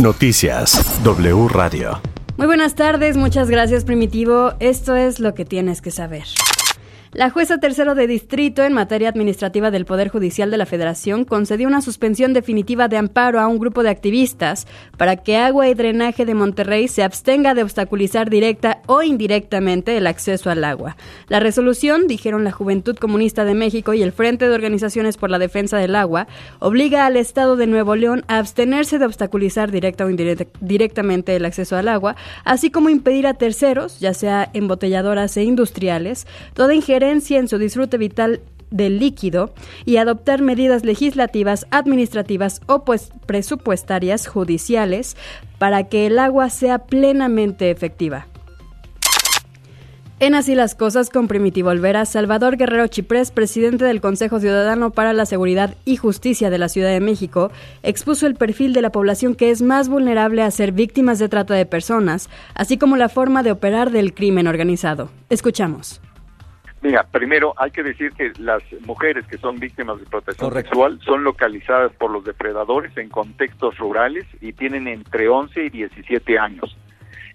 Noticias W Radio. Muy buenas tardes, muchas gracias Primitivo. Esto es lo que tienes que saber. La jueza tercero de distrito en materia administrativa del Poder Judicial de la Federación concedió una suspensión definitiva de amparo a un grupo de activistas para que Agua y Drenaje de Monterrey se abstenga de obstaculizar directa o indirectamente el acceso al agua. La resolución, dijeron la Juventud Comunista de México y el Frente de Organizaciones por la Defensa del Agua, obliga al Estado de Nuevo León a abstenerse de obstaculizar directa o indirectamente el acceso al agua, así como impedir a terceros, ya sea embotelladoras e industriales, toda injerencia en su disfrute vital del líquido y adoptar medidas legislativas, administrativas o pues presupuestarias judiciales para que el agua sea plenamente efectiva. En así las cosas con Primitivo Olvera, Salvador Guerrero Chiprés, presidente del Consejo Ciudadano para la Seguridad y Justicia de la Ciudad de México, expuso el perfil de la población que es más vulnerable a ser víctimas de trata de personas, así como la forma de operar del crimen organizado. Escuchamos. Mira, primero hay que decir que las mujeres que son víctimas de protección sexual son localizadas por los depredadores en contextos rurales y tienen entre 11 y 17 años.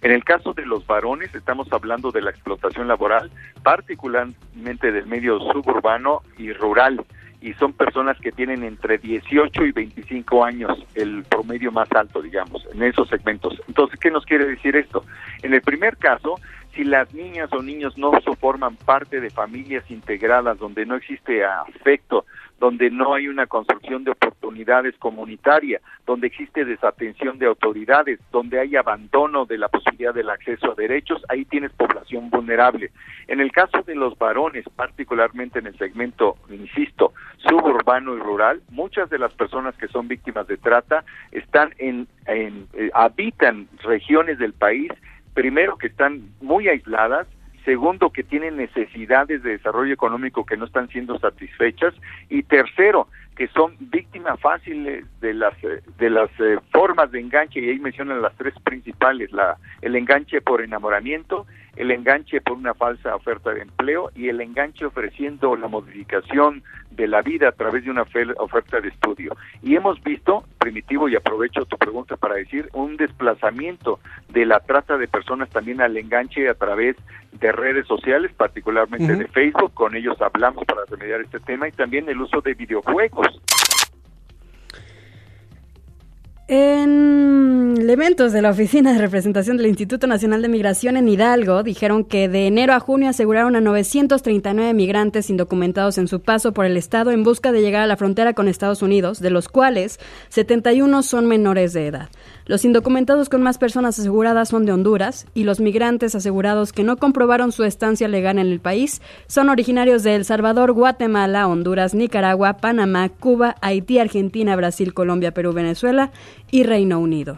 En el caso de los varones, estamos hablando de la explotación laboral, particularmente del medio suburbano y rural, y son personas que tienen entre 18 y 25 años, el promedio más alto, digamos, en esos segmentos. Entonces, ¿qué nos quiere decir esto? En el primer caso, si las niñas o niños no forman parte de familias integradas donde no existe afecto, donde no hay una construcción de oportunidades comunitarias, donde existe desatención de autoridades, donde hay abandono de la posibilidad del acceso a derechos, ahí tienes población vulnerable. En el caso de los varones, particularmente en el segmento, insisto, suburbano y rural, muchas de las personas que son víctimas de trata están en, en eh, habitan regiones del país primero que están muy aisladas, segundo que tienen necesidades de desarrollo económico que no están siendo satisfechas y tercero que son víctimas fáciles de las de las eh, formas de enganche y ahí mencionan las tres principales la el enganche por enamoramiento el enganche por una falsa oferta de empleo y el enganche ofreciendo la modificación de la vida a través de una oferta de estudio. Y hemos visto, primitivo, y aprovecho tu pregunta para decir, un desplazamiento de la trata de personas también al enganche a través de redes sociales, particularmente de Facebook, con ellos hablamos para remediar este tema, y también el uso de videojuegos. En elementos de la Oficina de Representación del Instituto Nacional de Migración en Hidalgo dijeron que de enero a junio aseguraron a 939 migrantes indocumentados en su paso por el Estado en busca de llegar a la frontera con Estados Unidos, de los cuales 71 son menores de edad. Los indocumentados con más personas aseguradas son de Honduras y los migrantes asegurados que no comprobaron su estancia legal en el país son originarios de El Salvador, Guatemala, Honduras, Nicaragua, Panamá, Cuba, Haití, Argentina, Brasil, Colombia, Perú, Venezuela y Reino Unido.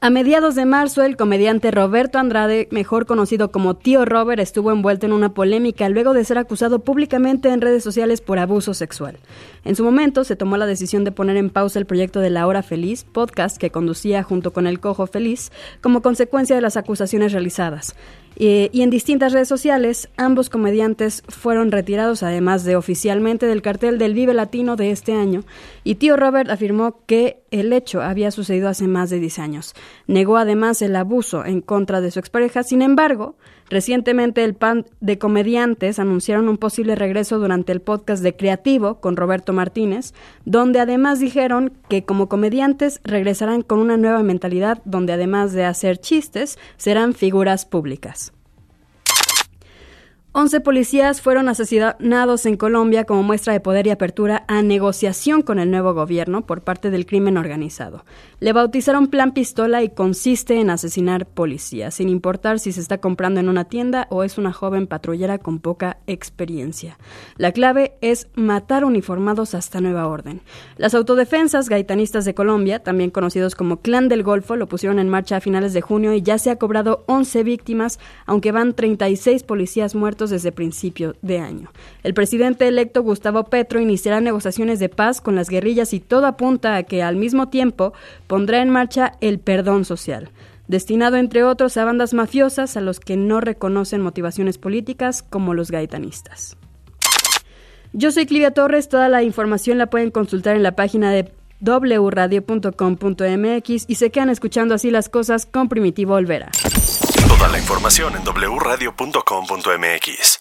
A mediados de marzo, el comediante Roberto Andrade, mejor conocido como Tío Robert, estuvo envuelto en una polémica luego de ser acusado públicamente en redes sociales por abuso sexual. En su momento, se tomó la decisión de poner en pausa el proyecto de La Hora Feliz, podcast que conducía junto con El Cojo Feliz, como consecuencia de las acusaciones realizadas. Eh, y en distintas redes sociales, ambos comediantes fueron retirados, además de oficialmente del cartel del Vive Latino de este año. Y tío Robert afirmó que el hecho había sucedido hace más de 10 años. Negó además el abuso en contra de su expareja. Sin embargo, recientemente el PAN de comediantes anunciaron un posible regreso durante el podcast de Creativo con Roberto Martínez, donde además dijeron que como comediantes regresarán con una nueva mentalidad donde además de hacer chistes, serán figuras públicas. 11 policías fueron asesinados en Colombia como muestra de poder y apertura a negociación con el nuevo gobierno por parte del crimen organizado. Le bautizaron Plan Pistola y consiste en asesinar policías, sin importar si se está comprando en una tienda o es una joven patrullera con poca experiencia. La clave es matar uniformados hasta nueva orden. Las autodefensas gaitanistas de Colombia, también conocidos como Clan del Golfo, lo pusieron en marcha a finales de junio y ya se ha cobrado 11 víctimas, aunque van 36 policías muertos desde principio de año. El presidente electo Gustavo Petro iniciará negociaciones de paz con las guerrillas y todo apunta a que al mismo tiempo pondrá en marcha el perdón social, destinado entre otros a bandas mafiosas a los que no reconocen motivaciones políticas como los gaitanistas. Yo soy Clivia Torres, toda la información la pueden consultar en la página de wradio.com.mx y se quedan escuchando así las cosas con Primitivo Olvera. Toda la información en wradio.com.mx.